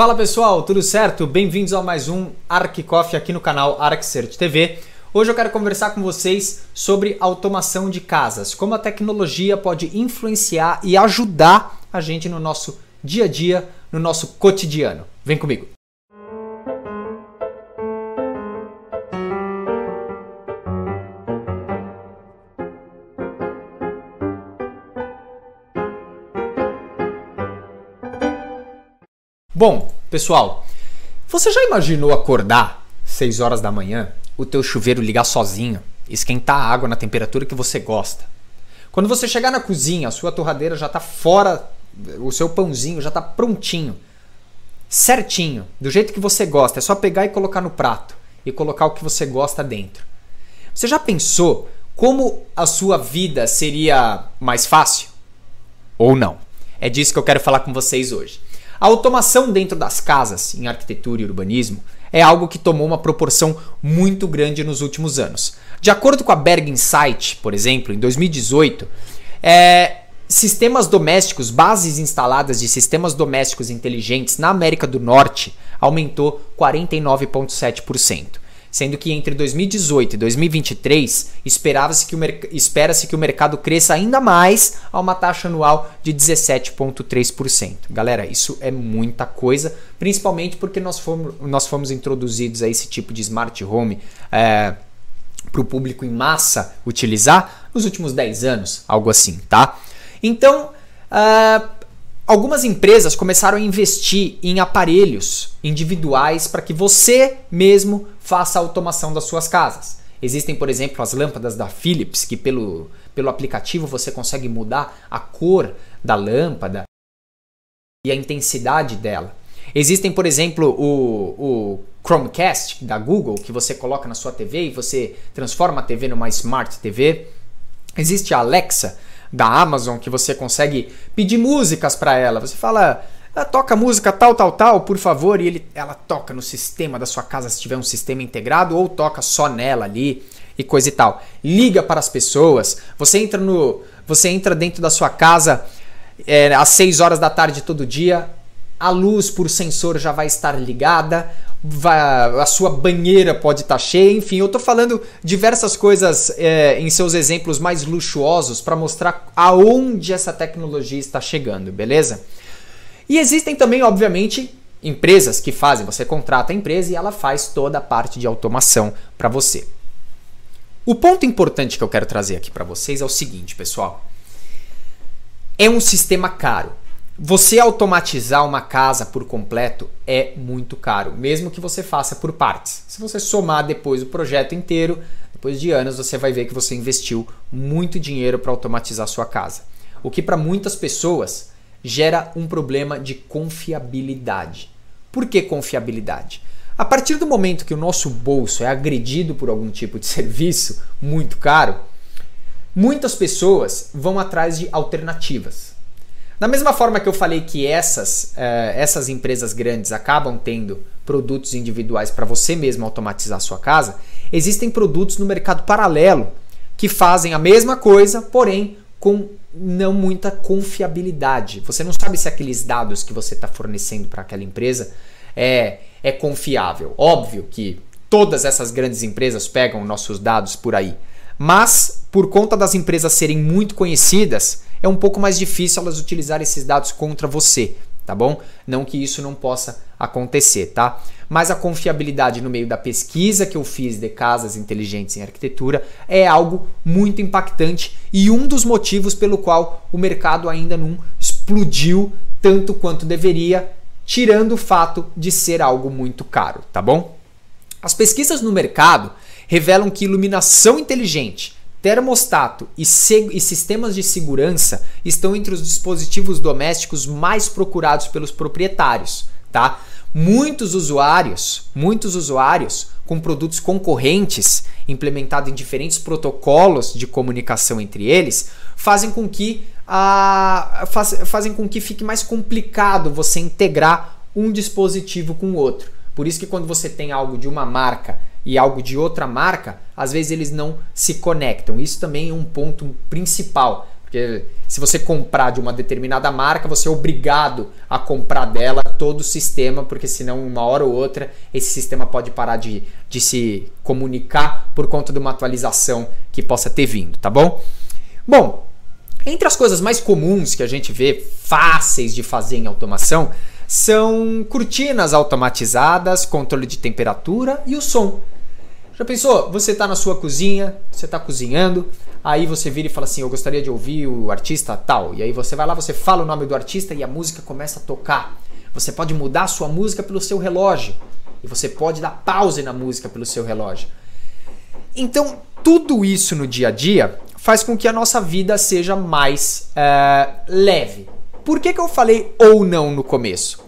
Fala pessoal, tudo certo? Bem-vindos a mais um Arc Coffee aqui no canal ArcSearch TV. Hoje eu quero conversar com vocês sobre automação de casas, como a tecnologia pode influenciar e ajudar a gente no nosso dia a dia, no nosso cotidiano. Vem comigo. Bom, pessoal, você já imaginou acordar 6 horas da manhã, o teu chuveiro ligar sozinho, esquentar a água na temperatura que você gosta? Quando você chegar na cozinha, a sua torradeira já está fora, o seu pãozinho já está prontinho, certinho, do jeito que você gosta. É só pegar e colocar no prato e colocar o que você gosta dentro. Você já pensou como a sua vida seria mais fácil? Ou não? É disso que eu quero falar com vocês hoje. A automação dentro das casas, em arquitetura e urbanismo, é algo que tomou uma proporção muito grande nos últimos anos. De acordo com a Berg Insight, por exemplo, em 2018, é, sistemas domésticos, bases instaladas de sistemas domésticos inteligentes na América do Norte aumentou 49,7% sendo que entre 2018 e 2023 esperava-se que o espera-se que o mercado cresça ainda mais a uma taxa anual de 17,3%. Galera, isso é muita coisa, principalmente porque nós fomos, nós fomos introduzidos a esse tipo de smart home é, para o público em massa utilizar nos últimos 10 anos, algo assim, tá? Então, uh, Algumas empresas começaram a investir em aparelhos individuais para que você mesmo faça a automação das suas casas. Existem, por exemplo, as lâmpadas da Philips, que pelo, pelo aplicativo você consegue mudar a cor da lâmpada e a intensidade dela. Existem, por exemplo, o, o Chromecast da Google, que você coloca na sua TV e você transforma a TV numa Smart TV. Existe a Alexa, da Amazon que você consegue pedir músicas para ela. Você fala, ah, toca música tal, tal, tal, por favor, e ele, ela toca no sistema da sua casa se tiver um sistema integrado ou toca só nela ali e coisa e tal. Liga para as pessoas. Você entra no, você entra dentro da sua casa é, às 6 horas da tarde todo dia. A luz por sensor já vai estar ligada a sua banheira pode estar tá cheia, enfim, eu estou falando diversas coisas é, em seus exemplos mais luxuosos para mostrar aonde essa tecnologia está chegando, beleza? E existem também, obviamente, empresas que fazem, você contrata a empresa e ela faz toda a parte de automação para você. O ponto importante que eu quero trazer aqui para vocês é o seguinte, pessoal. É um sistema caro. Você automatizar uma casa por completo é muito caro, mesmo que você faça por partes. Se você somar depois o projeto inteiro, depois de anos você vai ver que você investiu muito dinheiro para automatizar sua casa. O que para muitas pessoas gera um problema de confiabilidade. Por que confiabilidade? A partir do momento que o nosso bolso é agredido por algum tipo de serviço muito caro, muitas pessoas vão atrás de alternativas. Da mesma forma que eu falei que essas, uh, essas empresas grandes acabam tendo produtos individuais para você mesmo automatizar a sua casa, existem produtos no mercado paralelo que fazem a mesma coisa, porém com não muita confiabilidade. Você não sabe se aqueles dados que você está fornecendo para aquela empresa é, é confiável. Óbvio que todas essas grandes empresas pegam nossos dados por aí, mas por conta das empresas serem muito conhecidas, é um pouco mais difícil elas utilizar esses dados contra você, tá bom? Não que isso não possa acontecer, tá? Mas a confiabilidade no meio da pesquisa que eu fiz de casas inteligentes em arquitetura é algo muito impactante e um dos motivos pelo qual o mercado ainda não explodiu tanto quanto deveria, tirando o fato de ser algo muito caro, tá bom? As pesquisas no mercado revelam que iluminação inteligente Termostato e, e, sistemas de segurança estão entre os dispositivos domésticos mais procurados pelos proprietários, tá? Muitos usuários, muitos usuários com produtos concorrentes implementados em diferentes protocolos de comunicação entre eles, fazem com que a, faz, fazem com que fique mais complicado você integrar um dispositivo com o outro. Por isso que quando você tem algo de uma marca e algo de outra marca, às vezes eles não se conectam. Isso também é um ponto principal, porque se você comprar de uma determinada marca, você é obrigado a comprar dela todo o sistema, porque senão uma hora ou outra esse sistema pode parar de, de se comunicar por conta de uma atualização que possa ter vindo, tá bom? Bom, entre as coisas mais comuns que a gente vê fáceis de fazer em automação são cortinas automatizadas, controle de temperatura e o som. Já pensou? Você está na sua cozinha, você está cozinhando, aí você vira e fala assim: Eu gostaria de ouvir o artista tal. E aí você vai lá, você fala o nome do artista e a música começa a tocar. Você pode mudar a sua música pelo seu relógio. E você pode dar pause na música pelo seu relógio. Então, tudo isso no dia a dia faz com que a nossa vida seja mais é, leve. Por que, que eu falei ou não no começo?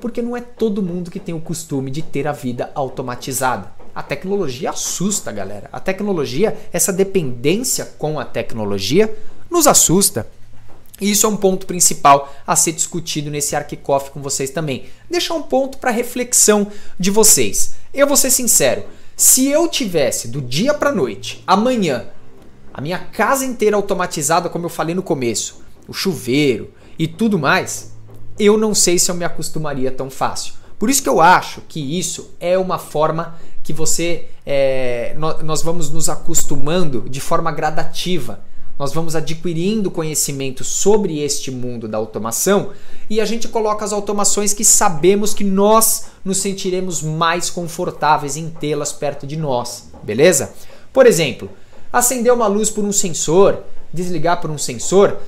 Porque não é todo mundo que tem o costume de ter a vida automatizada. A tecnologia assusta, galera. A tecnologia, essa dependência com a tecnologia, nos assusta. E isso é um ponto principal a ser discutido nesse Arquicoff com vocês também. Deixar um ponto para reflexão de vocês. Eu vou ser sincero, se eu tivesse do dia para noite, amanhã, a minha casa inteira automatizada, como eu falei no começo, o chuveiro e tudo mais, eu não sei se eu me acostumaria tão fácil. Por isso que eu acho que isso é uma forma que você é, nós vamos nos acostumando de forma gradativa. Nós vamos adquirindo conhecimento sobre este mundo da automação e a gente coloca as automações que sabemos que nós nos sentiremos mais confortáveis em tê-las perto de nós, beleza? Por exemplo, acender uma luz por um sensor, desligar por um sensor,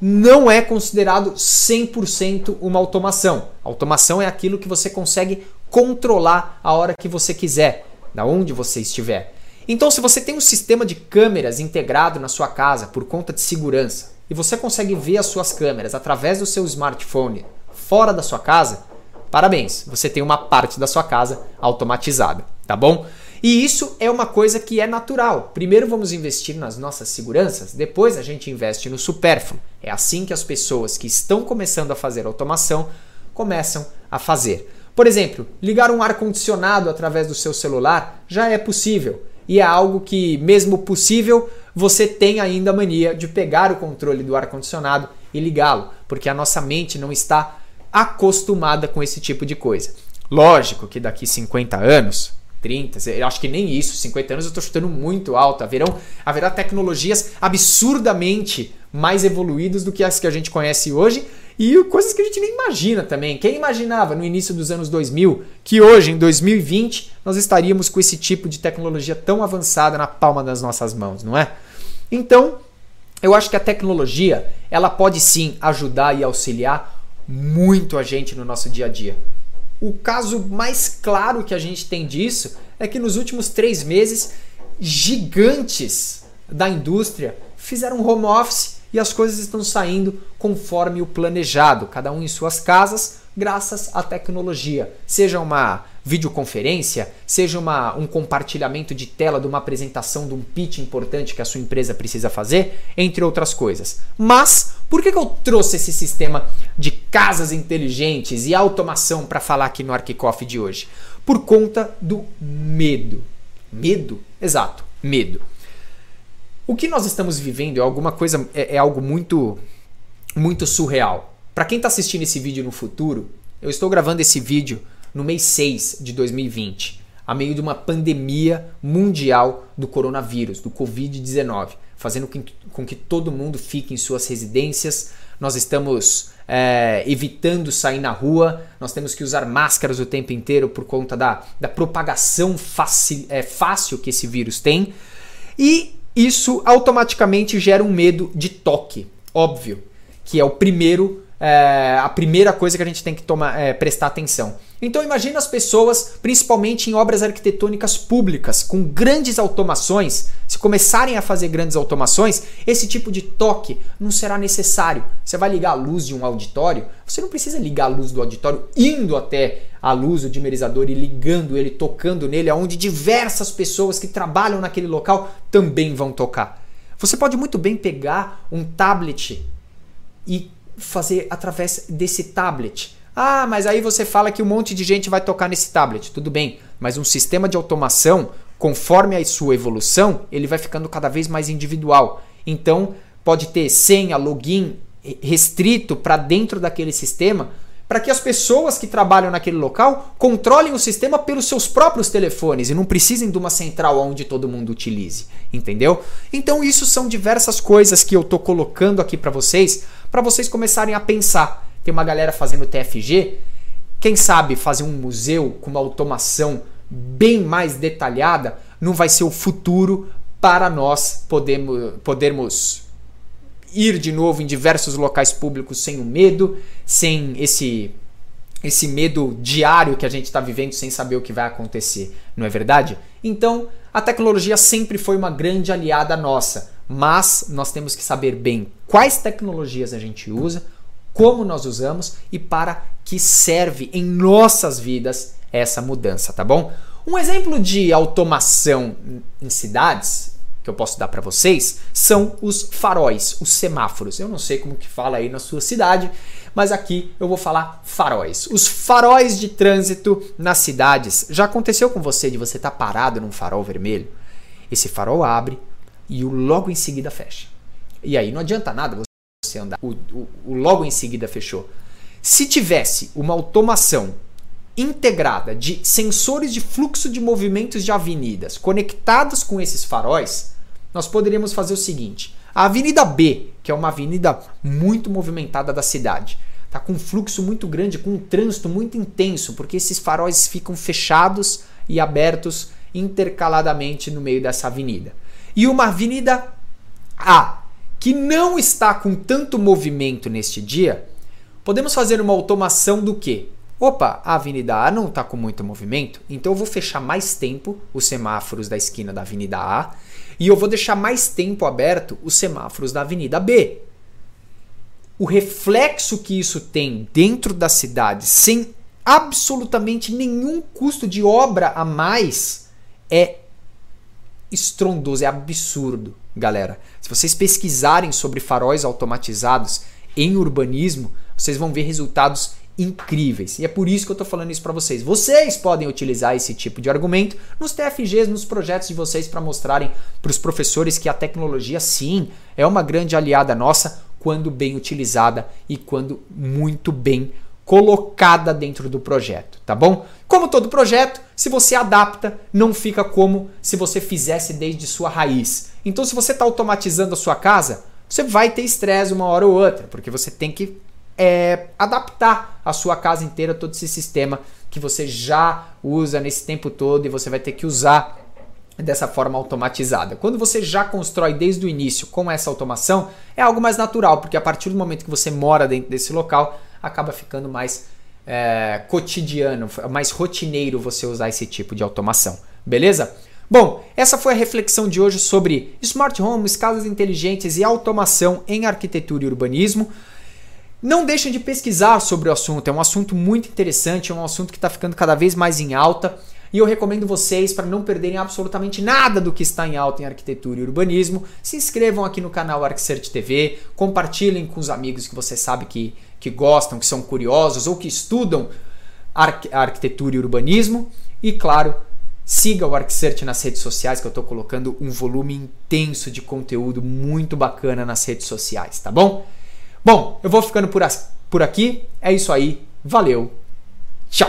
não é considerado 100% uma automação. Automação é aquilo que você consegue controlar a hora que você quiser, da onde você estiver. Então, se você tem um sistema de câmeras integrado na sua casa por conta de segurança e você consegue ver as suas câmeras através do seu smartphone fora da sua casa, parabéns, você tem uma parte da sua casa automatizada, tá bom? E isso é uma coisa que é natural. Primeiro vamos investir nas nossas seguranças, depois a gente investe no supérfluo. É assim que as pessoas que estão começando a fazer automação começam a fazer. Por exemplo, ligar um ar-condicionado através do seu celular já é possível. E é algo que, mesmo possível, você tem ainda a mania de pegar o controle do ar-condicionado e ligá-lo, porque a nossa mente não está acostumada com esse tipo de coisa. Lógico que daqui 50 anos, 30, eu acho que nem isso, 50 anos eu estou chutando muito alto. Haverão, haverá tecnologias absurdamente mais evoluídas do que as que a gente conhece hoje e coisas que a gente nem imagina também. Quem imaginava no início dos anos 2000 que hoje, em 2020, nós estaríamos com esse tipo de tecnologia tão avançada na palma das nossas mãos, não é? Então, eu acho que a tecnologia ela pode sim ajudar e auxiliar muito a gente no nosso dia a dia. O caso mais claro que a gente tem disso é que nos últimos três meses, gigantes da indústria fizeram home office e as coisas estão saindo conforme o planejado, cada um em suas casas, graças à tecnologia. Seja uma videoconferência, seja uma, um compartilhamento de tela de uma apresentação de um pitch importante que a sua empresa precisa fazer, entre outras coisas. Mas por que, que eu trouxe esse sistema de casas inteligentes e automação para falar aqui no Arquicoff de hoje? Por conta do medo. Medo? Exato, medo. O que nós estamos vivendo é alguma coisa, é, é algo muito, muito surreal. Para quem está assistindo esse vídeo no futuro, eu estou gravando esse vídeo no mês 6 de 2020, a meio de uma pandemia mundial do coronavírus, do Covid-19, fazendo com que todo mundo fique em suas residências. Nós estamos é, evitando sair na rua, nós temos que usar máscaras o tempo inteiro por conta da, da propagação fácil, é, fácil que esse vírus tem. E isso automaticamente gera um medo de toque, óbvio, que é o primeiro, é, a primeira coisa que a gente tem que tomar, é, prestar atenção. Então imagine as pessoas, principalmente em obras arquitetônicas públicas, com grandes automações, se começarem a fazer grandes automações, esse tipo de toque não será necessário. Você vai ligar a luz de um auditório, você não precisa ligar a luz do auditório indo até a luz do dimerizador e ligando ele, tocando nele, aonde diversas pessoas que trabalham naquele local também vão tocar. Você pode muito bem pegar um tablet e fazer através desse tablet ah, mas aí você fala que um monte de gente vai tocar nesse tablet. Tudo bem, mas um sistema de automação, conforme a sua evolução, ele vai ficando cada vez mais individual. Então, pode ter senha, login restrito para dentro daquele sistema para que as pessoas que trabalham naquele local controlem o sistema pelos seus próprios telefones e não precisem de uma central onde todo mundo utilize, entendeu? Então isso são diversas coisas que eu tô colocando aqui para vocês, para vocês começarem a pensar. Tem uma galera fazendo TFG, quem sabe fazer um museu com uma automação bem mais detalhada não vai ser o futuro para nós podermos, ir de novo em diversos locais públicos sem o medo, sem esse esse medo diário que a gente está vivendo sem saber o que vai acontecer, não é verdade? Então, a tecnologia sempre foi uma grande aliada nossa, mas nós temos que saber bem quais tecnologias a gente usa, como nós usamos e para que serve em nossas vidas essa mudança, tá bom? Um exemplo de automação em cidades que eu posso dar para vocês são os faróis, os semáforos. Eu não sei como que fala aí na sua cidade, mas aqui eu vou falar faróis. Os faróis de trânsito nas cidades. Já aconteceu com você de você estar tá parado num farol vermelho? Esse farol abre e o logo em seguida fecha. E aí não adianta nada você andar. O, o, o logo em seguida fechou. Se tivesse uma automação integrada de sensores de fluxo de movimentos de avenidas conectados com esses faróis, nós poderíamos fazer o seguinte: a Avenida B, que é uma avenida muito movimentada da cidade, tá com um fluxo muito grande, com um trânsito muito intenso, porque esses faróis ficam fechados e abertos intercaladamente no meio dessa avenida. E uma avenida A, que não está com tanto movimento neste dia, podemos fazer uma automação do que? Opa, a Avenida A não está com muito movimento, então eu vou fechar mais tempo os semáforos da esquina da Avenida A e eu vou deixar mais tempo aberto os semáforos da Avenida B. O reflexo que isso tem dentro da cidade, sem absolutamente nenhum custo de obra a mais, é estrondoso, é absurdo, galera. Se vocês pesquisarem sobre faróis automatizados em urbanismo, vocês vão ver resultados incríveis. E é por isso que eu estou falando isso para vocês. Vocês podem utilizar esse tipo de argumento nos TFGs, nos projetos de vocês para mostrarem para os professores que a tecnologia sim é uma grande aliada nossa quando bem utilizada e quando muito bem colocada dentro do projeto, tá bom? Como todo projeto, se você adapta, não fica como se você fizesse desde sua raiz. Então, se você está automatizando a sua casa, você vai ter estresse uma hora ou outra, porque você tem que é, adaptar a sua casa inteira, todo esse sistema que você já usa nesse tempo todo e você vai ter que usar dessa forma automatizada. Quando você já constrói desde o início com essa automação, é algo mais natural, porque a partir do momento que você mora dentro desse local, acaba ficando mais é, cotidiano, mais rotineiro você usar esse tipo de automação. Beleza? Bom, essa foi a reflexão de hoje sobre smart homes, casas inteligentes e automação em arquitetura e urbanismo. Não deixem de pesquisar sobre o assunto, é um assunto muito interessante, é um assunto que está ficando cada vez mais em alta. E eu recomendo vocês, para não perderem absolutamente nada do que está em alta em arquitetura e urbanismo, se inscrevam aqui no canal ArcCert TV, compartilhem com os amigos que você sabe que, que gostam, que são curiosos ou que estudam arqu arquitetura e urbanismo. E claro, siga o ArcCert nas redes sociais, que eu estou colocando um volume intenso de conteúdo muito bacana nas redes sociais, tá bom? Bom, eu vou ficando por, aqui. É isso aí. Valeu. Tchau.